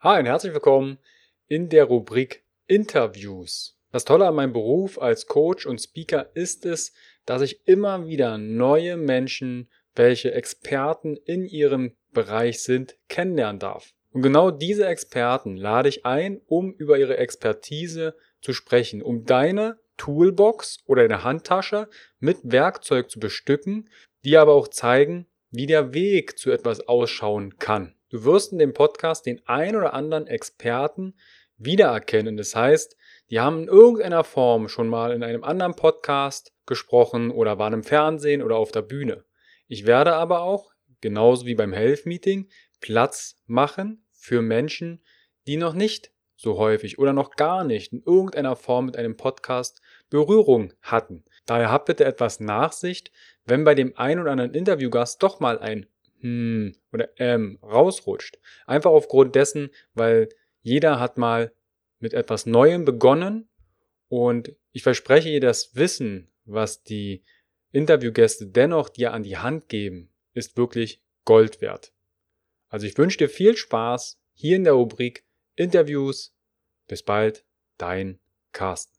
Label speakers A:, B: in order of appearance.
A: Hi und herzlich willkommen in der Rubrik Interviews. Das Tolle an meinem Beruf als Coach und Speaker ist es, dass ich immer wieder neue Menschen, welche Experten in ihrem Bereich sind, kennenlernen darf. Und genau diese Experten lade ich ein, um über ihre Expertise zu sprechen, um deine Toolbox oder eine Handtasche mit Werkzeug zu bestücken, die aber auch zeigen, wie der Weg zu etwas ausschauen kann. Du wirst in dem Podcast den ein oder anderen Experten wiedererkennen. Das heißt, die haben in irgendeiner Form schon mal in einem anderen Podcast gesprochen oder waren im Fernsehen oder auf der Bühne. Ich werde aber auch, genauso wie beim Health Meeting, Platz machen für Menschen, die noch nicht so häufig oder noch gar nicht in irgendeiner Form mit einem Podcast Berührung hatten. Daher habt bitte etwas Nachsicht, wenn bei dem ein oder anderen Interviewgast doch mal ein hm oder ähm rausrutscht. Einfach aufgrund dessen, weil jeder hat mal mit etwas Neuem begonnen und ich verspreche dir, das Wissen, was die Interviewgäste dennoch dir an die Hand geben, ist wirklich Gold wert. Also ich wünsche dir viel Spaß hier in der Rubrik Interviews. Bis bald, dein Carsten.